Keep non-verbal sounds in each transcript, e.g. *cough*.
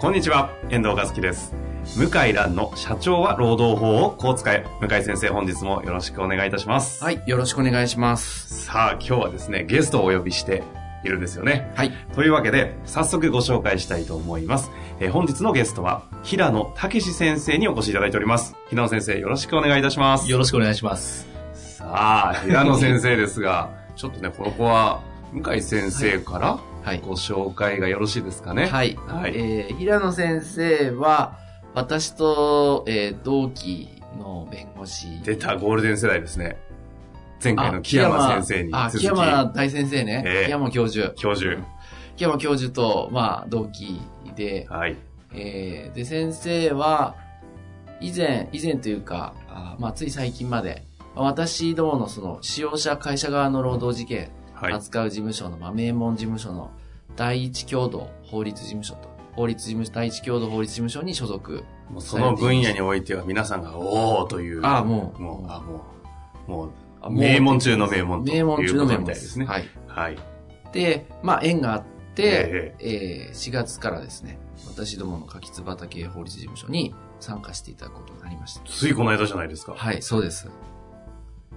こんにちは、遠藤和樹です。向井蘭の社長は労働法をこう使え。向井先生、本日もよろしくお願いいたします。はい、よろしくお願いします。さあ、今日はですね、ゲストをお呼びしているんですよね。はい。というわけで、早速ご紹介したいと思います。えー本日のゲストは、平野武史先生にお越しいただいております。平野先生、よろしくお願いいたします。よろしくお願いします。さあ、平野先生ですが、*laughs* ちょっとね、この子は、向井先生からはい。ご紹介がよろしいですかね？はい。はいえー、平野先生は、私と、えー、同期の弁護士。出たゴールデン世代ですね。前回の木山先生にあ、続き木山大先生ね。ええ木山教授。教授。木山教授と、まあ、同期で、はい。えー、で、先生は、以前、以前というか、あまあ、つい最近まで、私どものその、使用者会社側の労働事件、はい。扱う事務所の、まあ、名門事務所の第一共同法律事務所と、法律事務所、第一共同法律事務所に所属。もうその分野においては皆さんが、おーという。ああ、もう、もう、あ、もう、もう、名門中の名門と名門中の名いうこと門みたいですね。はい。はい。で、まあ、縁があってえ、えー4月からですね、私どもの柿津畑法律事務所に参加していただくことになりました。ついこの間じゃないですか。はい、そうです。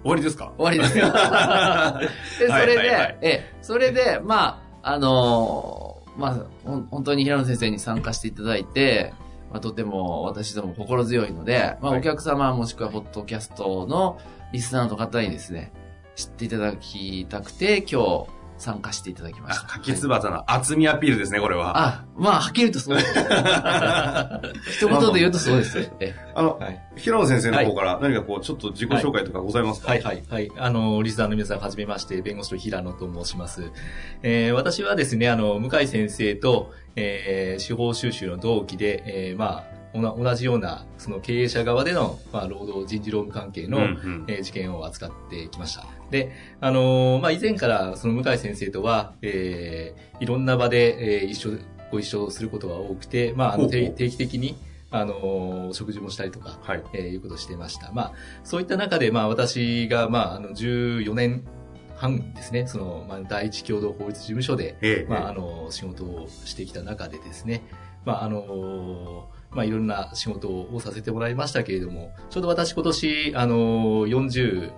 終わりですか？終わりです。*laughs* で、それで、はいはいはい。え、それで、まあ、あのーまあ、本当に平野先生に参加していただいて、まあ、とても私ども心強いので、まあ、はい。お客様もしくはポッドキャストのリスナーの方にですね、知っていただきたくて、今日参加していただきまあした。、柿つばたの厚みアピールですね、これは。あ、まあ、はっきりとそうです。*laughs* 一言で言うとそうです。えあの、はい。平野先生の方から何かこう、ちょっと自己紹介とかございますか？はい、はい、はい。あの、リスナーの皆さん、はじめまして、弁護士の平野と申します。えー私はですね、あの、向井先生と、えー司法修習の同期で、えーまあ、同じような、その経営者側での、まあ、労働人事労務関係の、うんうんえー事件を扱ってきました。で、あのーまあ、以前からその向井先生とは、えーいろんな場で、えー一緒、ご一緒することが多くて、まあ、あの定定期的に、あのー食事もしたりとか、はい。えーいうことをしてました。まあ、そういった中で、まあ、私が、まあ、あの、14年半ですね、その、まあ、第一共同法律事務所で、ええ。まあ、あの、仕事をしてきた中でですね、まあ、あの、まあ、いろんな仕事をさせてもらいましたけれども、ちょうど私今年、あの、40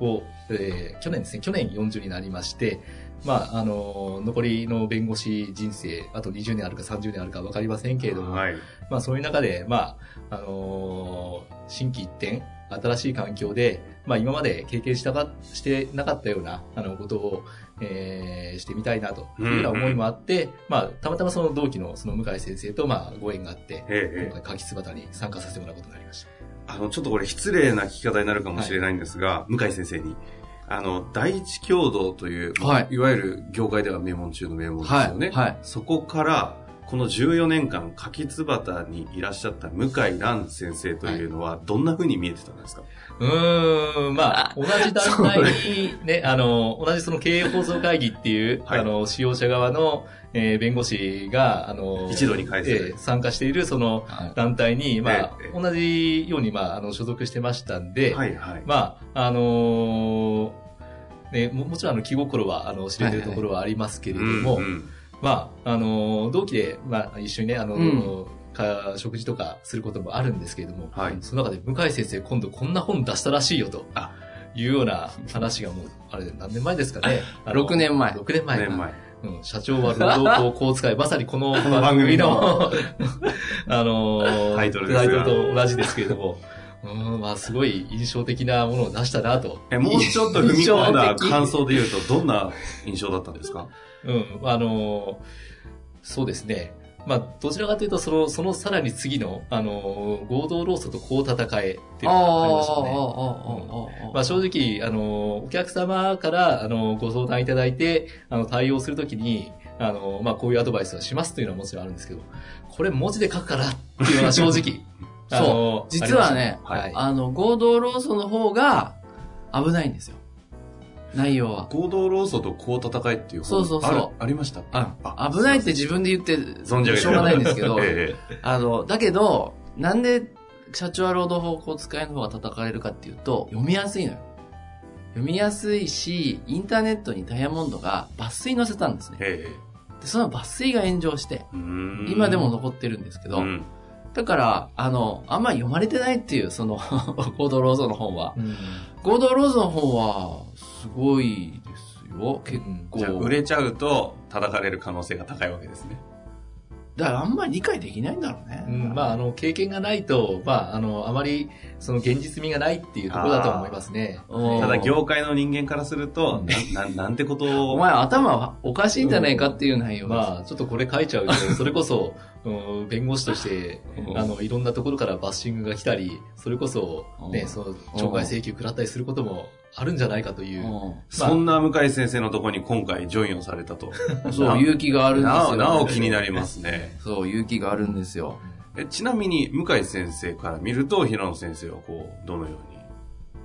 を、えー去年ですね、去年40になりまして、まあ、あの、残りの弁護士人生、あと20年あるか30年あるかわかりませんけれども、はい。まあそういう中で、まあ、あのー新規一転、新しい環境で、まあ今まで経験したか、してなかったような、あの、ことを、えーしてみたいなというような思いもあって、まあたまたまその同期のその向井先生と、まあご縁があって、ええええ。今回柿つばたに参加させてもらうことになりました。あの、ちょっとこれ失礼な聞き方になるかもしれないんですが、向井先生に、あの、第一共同という、はい。いわゆる業界では名門中の名門ですよね。はい。はい。そこから、この14年間、柿つばたにいらっしゃった向井蘭先生というのは、どんな風に見えてたんですか、うーん、まあ、同じ団体にね、あの、同じその経営放送会議っていう、はい。あの、使用者側の、えー弁護士が、あの、一度に会す。るえー参加しているそのはい。団体に、まあえ、同じように、まあ、あの、所属してましたんで、はいはい。まあ、あのーね、ももちろんあの気心はあの知れてるところはありますけれども、うんうんまあ、あのー同期で、まあ、一緒にね、あのーうか食事とかすることもあるんですけれども、はいその中で向井先生今度こんな本出したらしいよとあいうような話がもう、あれ何年前ですかね。あの6年前6年前か。年前。うん、社長は労働法をこう使い、*laughs* まさにこの番番組組の *laughs* の、あのータイトルと同じですけれども、うん、まあすごい印象的なものを出したなと。え、もうちょっと踏み込んだ感想で言うと、どんな印象だったんですか？うん、あのーそうですね。まあ、どちらかというと、その、そのさらに次の、あの、合同労組とこう戦えっていうのがありましたね。まあ、正直、あの、お客様から、あの、ご相談いただいて、あの、対応するときに、あの、まあ、こういうアドバイスをしますというのはもちろんあるんですけど、これ文字で書くからっていうのは正直。*laughs* あの実はねはい。あの、合同労組の方が危ないんですよ。内容は。合同労組とこう戦いっていう本そうそうそうあるありました？あ危ないって自分で言って、存じ上げてしょうがないんですけど、*laughs* えあの、だけど、なんで社長は労働法交使いの方が叩かれるかっていうと、読みやすいのよ。読みやすいし、インターネットにダイヤモンドが抜粋載せたんですね。ええで、その抜粋が炎上して、今でも残ってるんですけど、うんだから、あの、あんまり読まれてないっていう、その、*laughs* 合同労働の本は。うん合同労働の本は、すごいですよ。結構。じゃあ売れちゃうと叩かれる可能性が高いわけですね。だからあんまり理解できないんだろうね。うん、まあ、あの、経験がないと、まあ、あの、あまり、その現実味がないっていうところだと思いますね。うんただ業界の人間からすると、なななんてことを。*laughs* お前頭おかしいんじゃないかっていう内容ですまあ、ちょっとこれ書いちゃうと、*laughs* それこそ、うん弁護士として、うんあの、いろんなところからバッシングが来たり、それこそ、ね、うんその、懲戒請求食らったりすることもあるんじゃないかという。うそんな向井先生のところに今回ジョインをされたと。ん *laughs* そう、勇気があるんですよ。なお、なお気になりますね。そう、勇気があるんですよ。えちなみに、向井先生から見ると、平野先生はこう、どのように？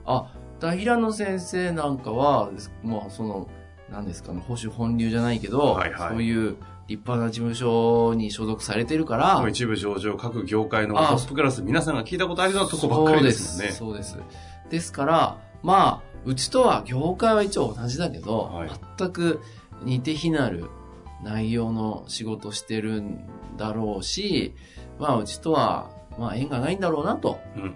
あ、だ平野先生なんかは、まあ、その、何ですかね、保守本流じゃないけど、はいはいそういう立派な事務所に所属されてるから、もう一部上場各業界のトあップクラス、皆さんが聞いたことあるようなとこばっかりですもんね。そうです。そうです。ですから、まあ、うちとは業界は一応同じだけど、はい全く似て非なる内容の仕事してるんだろうし、まあ、うちとは、まあ、縁がないんだろうなと。うん。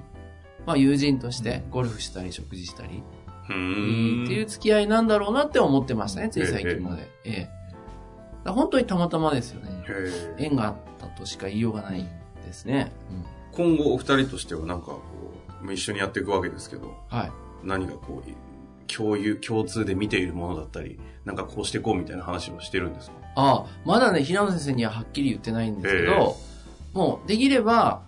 まあ、友人としてゴルフしたり食事したり、うーん。っていう付き合いなんだろうなって思ってましたね、つい最近まで。ええだ本当にたまたまですよね。縁があったとしか言いようがないですね。うん今後お二人としてはなんかこう、一緒にやっていくわけですけど、はい。何がこう、共有、共通で見ているものだったり、なんかこうしていこうみたいな話をしてるんですか？ああ、まだね、平野先生にははっきり言ってないんですけど、もう、できれば、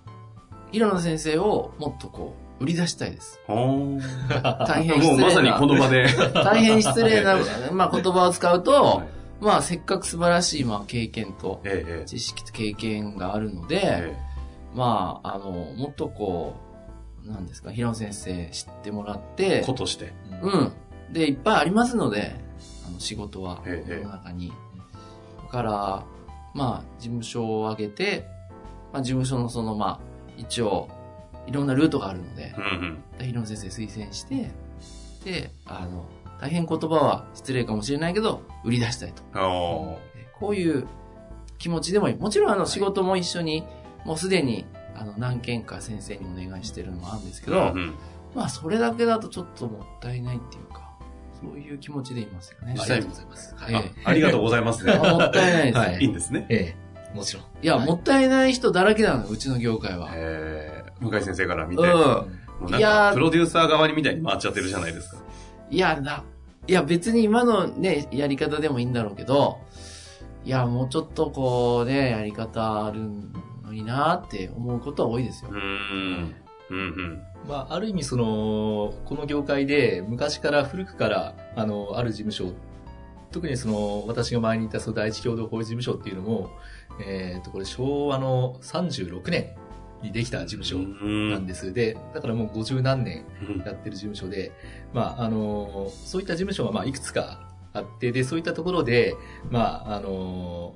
平野先生をもっとこう、売り出したいです。*laughs* 大変失礼な。もうまさにこの場で。*laughs* 大変失礼な、*laughs* まあ、言葉を使うと、はい。まあ、せっかく素晴らしい、まあ、経験と、ええええ。知識と経験があるので、え。まあ、あの、もっとこう、なんですか、平野先生知ってもらっえて、子として。うん。で、いっぱいありますので、あの、仕事は、ええ世の中に。だから、まあ、事務所を挙げて、まあ、事務所のその、まあ、一応、いろんなルートがあるのでう、んうん。で平野先生推薦して、で、あの、大変言葉は失礼かもしれないけど、売り出したいと。こういう気持ちでもいい。もちろん、あの、仕事も一緒に、もうすでに、あの、何件か先生にお願いしてるのもあるんですけど、うんうんまあ、それだけだとちょっともったいないっていうか、そういう気持ちでいますよね。ありがとうございます。はい。えありがとうございますね。あもったいないです。はいいいんですね。ええ、もちろん。いや、もったいない人だらけなのよ、うちの業界は。えー向井先生から見て、うん。もうなんいやーかプロデューサー側にみたいに回っちゃってるじゃないですか。いや、だ、いや、別に今のね、やり方でもいいんだろうけど、いや、もうちょっとこうね、やり方あるのになって思うことは多いですよう。ーん。うんうん。まあ、ある意味その、この業界で昔から古くから、あの、ある事務所、特にその、私が前にいたその第一共同法事務所っていうのも、えっ、と、これ昭和の36年にできた事務所なんです。で、だからもう50何年うんやってる事務所で、まあ、あの、そういった事務所がまあ、いくつかあって、で、そういったところで、まあ、あの、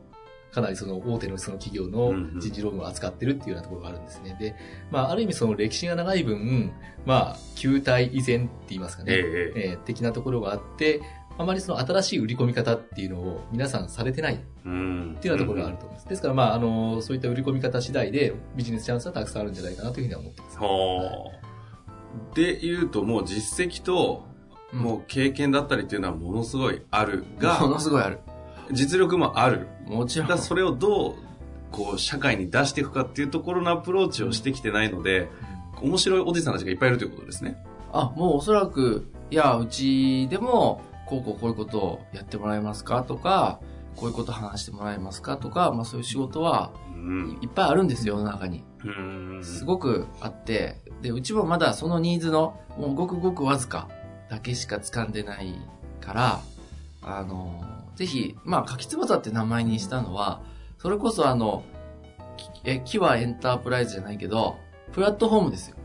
かなりその大手のその企業の人事労務を扱ってるっていうようなところがあるんですね。で、まあ、ある意味その歴史が長い分、まあ、旧体依然って言いますかね、えええええー的なところがあって、あまりその新しい売り込み方っていうのを皆さんされてないっうん。ていうようなところがあると思います。ですから、まあ、あの、そういった売り込み方次第でビジネスチャンスはたくさんあるんじゃないかなというふうには思ってます。はあ。で言うと、もう実績と、もう経験だったりっていうのはものすごいあるものが、すごいある。実力もある。もちろん。それをどう、こう、社会に出していくかっていうところのアプローチをしてきてないので、面白いおじさんたちがいっぱいいるということですね。あ、もうおそらく、いや、うちでも、こうこうこういうことをやってもらえますかとか、こういうこと話してもらえますかとか、まあそういう仕事はうん。いっぱいあるんですよ、世の中に。うん。すごくあって、で、うちもまだそのニーズの、もうごくごくわずかだけしか掴んでないから、あの、ぜひ、まあ、柿翼って名前にしたのは、それこそあの、きえ、木はエンタープライズじゃないけど、プラットフォームですよ。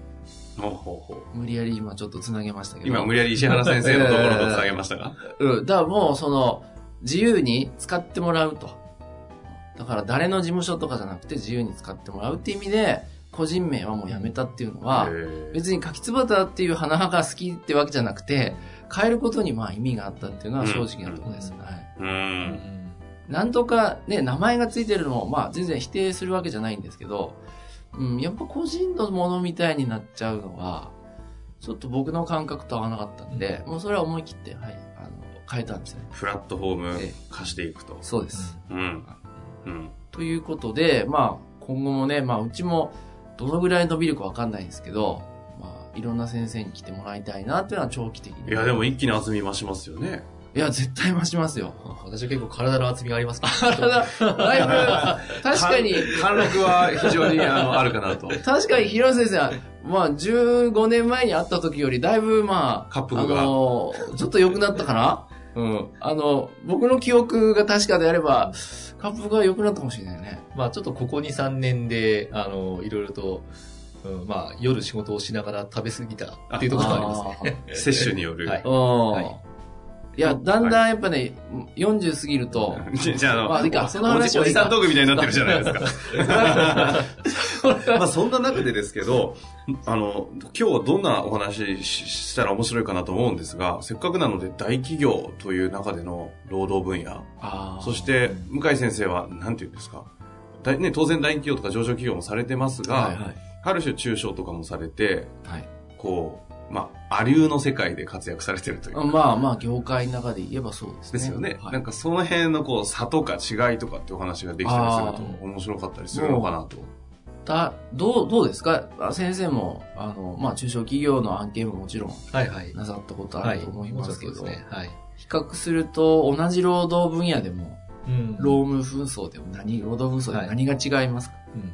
ほうほうほう。無理やり今ちょっと繋げましたけど。今、無理やり石原先生のところとつなげましたが。うん。だからもう、その、自由に使ってもらうと。だから誰の事務所とかじゃなくて自由に使ってもらうっていう意味で、個人名はもうやめたっていうのは、別に柿つばたっていう花が好きってわけじゃなくて、変えることにまあ意味があったっていうのは正直なところです。うんはい。うん。なんとかね、名前がついてるのも、まあ全然否定するわけじゃないんですけど、うん、やっぱ個人のものみたいになっちゃうのは、ちょっと僕の感覚と合わなかったんで、もうそれは思い切って、はい、あの、変えたんですね。プラットフォームええ化していくと。そうです。うん。うん。ということで、まあ、今後もね、まあ、うちも、どのぐらい伸びるかわかんないんですけど、まあ、いろんな先生に来てもらいたいなっていうのは長期的に。いや、でも一気に厚み増しますよね。いや、絶対増しますよ。*laughs* 私は結構体の厚みがありますけど。*laughs* ただ、だいぶ、確かに、貫禄は非常にあのあるかなと。*laughs* 確かに広瀬先生は、まあ、15年前に会った時より、だいぶ、まあ、カップルがあの、ちょっと良くなったかな？うん。あの、僕の記憶が確かであれば、カップが良くなったかもしれないね。まあちょっとここ2、3年で、あの、いろいろと、うん、まあ夜仕事をしながら食べ過ぎたっていうところがありますね。摂取による。はいうん。はいいや、だんだんやっぱね、40過ぎると、*laughs* じゃあ、あの、まあいいかその話はおじさんトークみたいになってるじゃないですか。*laughs* まあそんな中でですけど、あの、今日はどんなお話ししたら面白いかなと思うんですが、せっかくなので大企業という中での労働分野、そして向井先生は、なんていうんですか、大ね、当然大企業とか上場企業もされてますが、はいはい。ある種中小とかもされて、はい。こう、まあ、アリューの世界で活躍されてるというかまあまあ、業界の中で言えばそうですね。ですよね。はいなんかその辺のこう差とか違いとかってお話ができたりすると面白かったりするのかなと。だどう、どうですかあ先生も、あの、まあ、中小企業の案件ももちろんはいはい。なさったことあると思いますけど、もちろんそうですね。はい。比較すると、同じ労働分野でも、うん労務紛争でも何、労働紛争でも何が違いますか、うん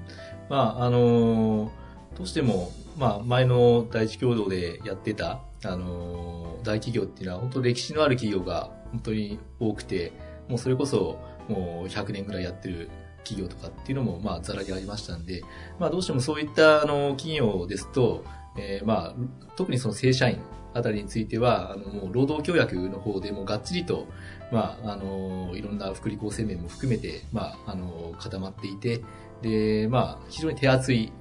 まあ、あのーどうしても、まあ、前の第一共同でやってた、あのー大企業っていうのは、本当歴史のある企業が本当に多くて、もうそれこそ、もう100年ぐらいやってる企業とかっていうのも、まあ、ざらにありましたんで、まあ、どうしてもそういった、あの、企業ですと、えーまあ、特にその正社員あたりについては、あの、もう労働協約の方でもがっちりと、まあ、あの、いろんな福利厚生面も含めて、まあ、あの、固まっていて、で、まあ、非常に手厚い、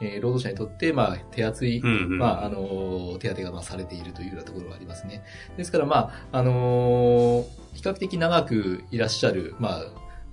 えー労働者にとって、まあ、手厚い、うんうん。まあ、あの、手当がまあされているというようなところがありますね。ですから、まあ、あの比較的長くいらっしゃる、まあ、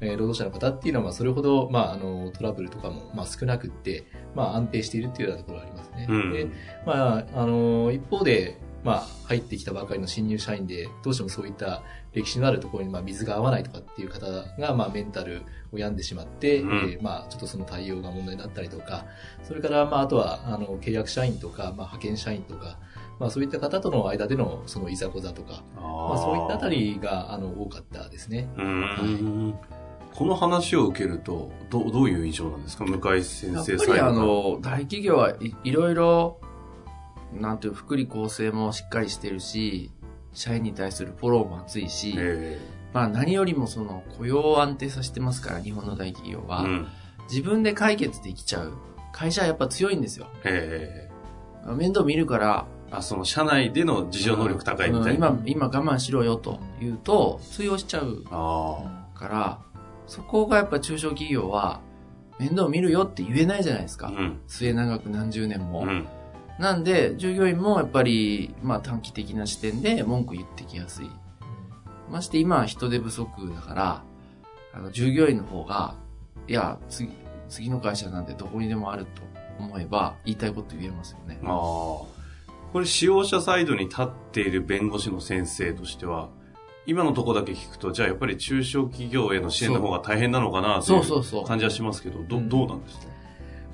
えー労働者の方っていうのは、まあ、それほど、まあ、あの、トラブルとかも、まあ、少なくって、まあ、安定しているというようなところがありますね。うんで、まあ、あの、一方で、まあ、入ってきたばかりの新入社員で、どうしてもそういった歴史のあるところに、まあ、水が合わないとかっていう方が、まあ、メンタルを病んでしまって、うん。えーまあ、ちょっとその対応が問題になったりとか、それから、まあ、あとは、あの、契約社員とか、まあ、派遣社員とか、まあ、そういった方との間での、そのいざこざとか、あまあ、そういったあたりが、あの、多かったですね。うーん。この話を受けると、どうどういう印象なんですか？向井先生やっぱりあの、大企業はいいろいろ、なんていう、福利厚生もしっかりしてるし、社員に対するフォローも厚いし、えまあ何よりもその雇用を安定させてますから、日本の大企業は。えうん。自分で解決できちゃう。会社はやっぱ強いんですよ。ええ面倒見るから、あ、その社内での自助能力高いみたいな。うん今、今我慢しろよと言うと、通用しちゃうあから、そこがやっぱ中小企業は、面倒見るよって言えないじゃないですあ。か。うん。末永く何十年も。うん。なんで、従業員もやっぱり、まあ短期的な視点で文句言ってきやすい。まして今は人手不足だから、あの、従業員の方が、いや、次、次の会社なんてどこにでもあると思えば、言いたいこと言えますよね。ああ。これ使用者サイドに立っている弁護士の先生としては、今のところだけ聞くと、じゃあやっぱり中小企業への支援の方が大変なのかなとそうそうそういう感じはしますけど、どうんどうなんですか？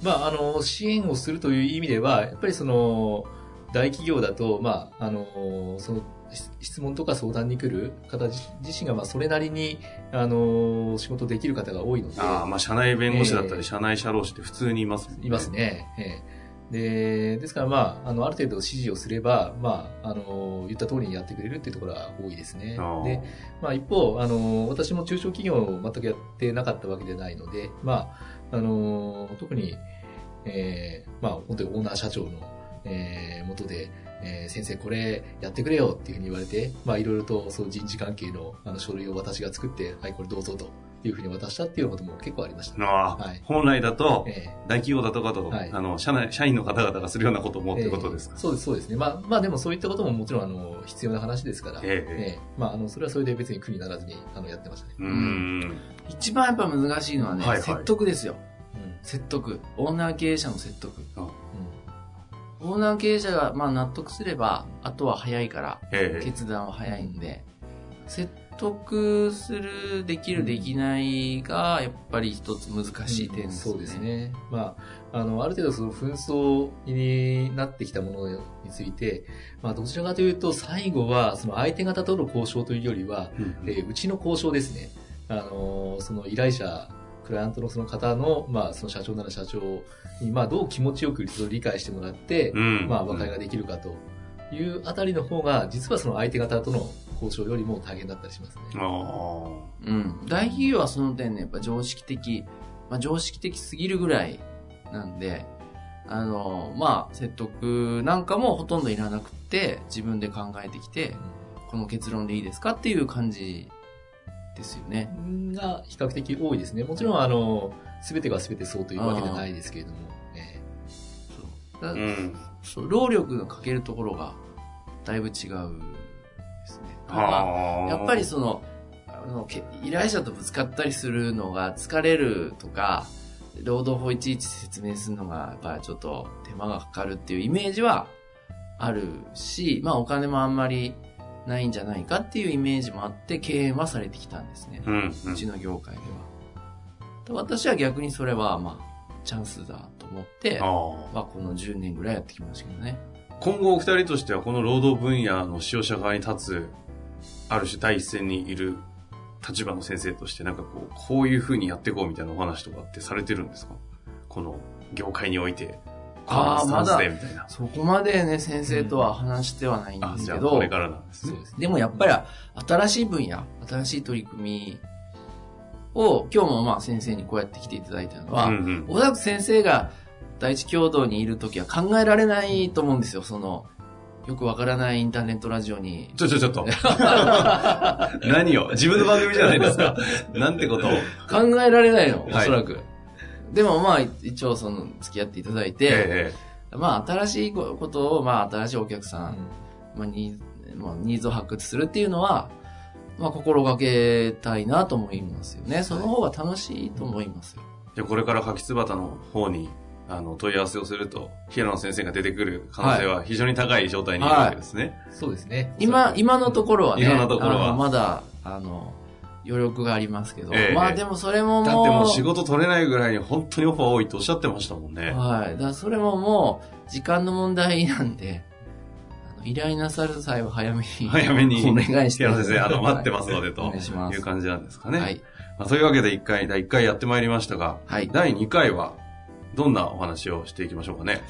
まあ、あの、支援をするという意味では、やっぱりその、大企業だと、まあ、あの、その、し質問とか相談に来る方自自身が、まあ、それなりに、あの、仕事できる方が多いので、ああ、まあ、社内弁護士だったり、ええ社内社労士って普通にいますもんね。いますね。ええで、ですから、まあ、あの、ある程度指示をすれば、まあ、あの、言った通りにやってくれるっていうところは多いですね。で、まあ、一方、あの、私も中小企業を全くやってなかったわけではないので、まあ、あの、特に、えーまあ、本当にオーナー社長の、えー、元で、えー先生これやってくれよっていうふうに言われて、まあ、いろいろとその人事関係のあの書類を私が作って、はい、これどうぞというふうに渡したっていうことも結構ありました。ああはい本来だと、ええ大企業だとかと、はいあの、社内、社員の方々がするようなこともってことですか？ええ、そうです、そうですね。まあ、まあでもそういったことももちろん、あの、必要な話ですから、えええまあ、あの、それはそれで別に苦にならずに、あの、やってましたね。うーん。一番やっぱ難しいのはね、はいはい説得ですよ。うん。説得。オーナー経営者の説得。あオーナー経営者がまあ納得すれば、あとは早いから、ええ決断は早いんで、説得する、できる、できないが、やっぱり一つ難しい点ですね。そうです。ね。まあ、あの、ある程度その紛争になってきたものについて、まあ、どちらかというと、最後は、その相手方との交渉というよりは、うんえーうちの交渉ですね。あの、その依頼者、クライアントのその方の、まあ、その社長なら社長に、まあ、どう気持ちよく理解してもらって、うんまあ、和解ができるかというあたりの方が、実はその相手方との交渉よりも大変だったりしますね。あうん。大企業はその点ね、やっぱ常識的、まあ常識的すぎるぐらいなんで、あの、まあ説得なんかもほとんどいらなくて、自分で考えてきて、この結論でいいですかっていう感じですよね。が比較的多いですね。もちろん、あの、すべてがすべてそうというわけではないですけれども、えだあ。うん。そう労力のかけるところがだいぶ違うですね。やっぱりその、あの、け依頼者とぶつかったりするのが疲れるとか、労働法いちいち説明するのが、やっぱりちょっと手間がかかるっていうイメージはあるし、まあお金もあんまりないんじゃないかっていうイメージもあって、敬遠はされてきたんですね。うん。ううんちの業界では。私は逆にそれは、まあ、チャンスだと思って。まあこの10年ぐらいやってきましたけどね。今後お二人としてはこの労働分野の使用者側に立つ、ある種第一線にいる立場の先生としてなんかこう、こういう風にやっていこうみたいなお話とかってされてるんですか？この業界において。あーこのスタンスでみたいな。そこまでね、先生とは話してはないんあ、ですけど、じゃあこれからなん。ですね。でもやっぱり新しい分野、新しい取り組みを今日もまあ先生にこうやって来ていただいたのは、うんうん。おそらく先生が第一共同にいるときは考えられないと思うんですよ、その、よくわからないインターネットラジオに。ちょちょちょっと。*laughs* 何を？自分の番組じゃないですか。*laughs* なんてことを？考えられないの、おはいそらく。でもまあ一応その付き合っていただいて、えまあ新しいことを、まあ新しいお客さん、うんまあ、ニーズまあ、ニーズを発掘するっていうのは、まあ、心がけたいなと思いますよね。その方が楽しいと思いますよ。えじゃあこれから柿つばたの方に、あの、問い合わせをすると、平野先生が出てくる可能性は非常に高い状態にいるわけですね。そうですね。今、今のところはね、今のところはあのまだ、あの、余力がありますけど、ええまあでもそれももう、だってもう仕事取れないぐらいに本当にオファー多いとおっしゃってましたもんね。はい。だからそれももう、時間の問題なんで、あの依頼なさる際は早めに、早めにお願いして平野先生、あの、待ってますので、とお願いしますいう感じなんですかね。はい。まあ、というわけで1回、第1回やってまいりましたが、はい。第2回は、どんなお話をしていきましょうかね。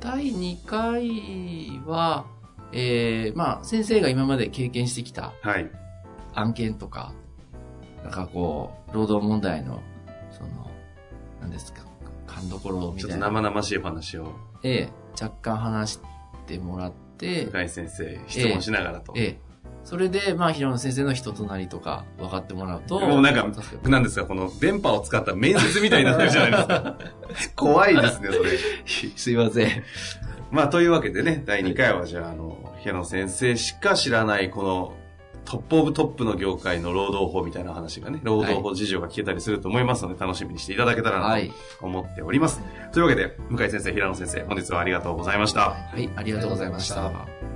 第2回は、えー、まあ、先生が今まで経験してきたはい。案件とか、なんかこう、労働問題の、その、何ですか、勘どころみちょったといな。生々しい話を、ええ、若干話してもらって、深井先生、質問しながらと。ええ、それで、まあ、平野先生の人となりとか分かってもらうと、もうなんか助かなんですか、この電波を使った面接みたいになってるじゃないですか。*laughs* 怖いですね、それ。*laughs* すいません。まあ、というわけでね、第2回はじゃあ、あの、平野先生しか知らない、この、トップオブトップの業界の労働法みたいな話がね、労働法事情が聞けたりすると思いますので、楽しみにしていただけたらはないと思っております。というわけで、向井先生、平野先生、本日はありがとうございました。はい、ありがとうございました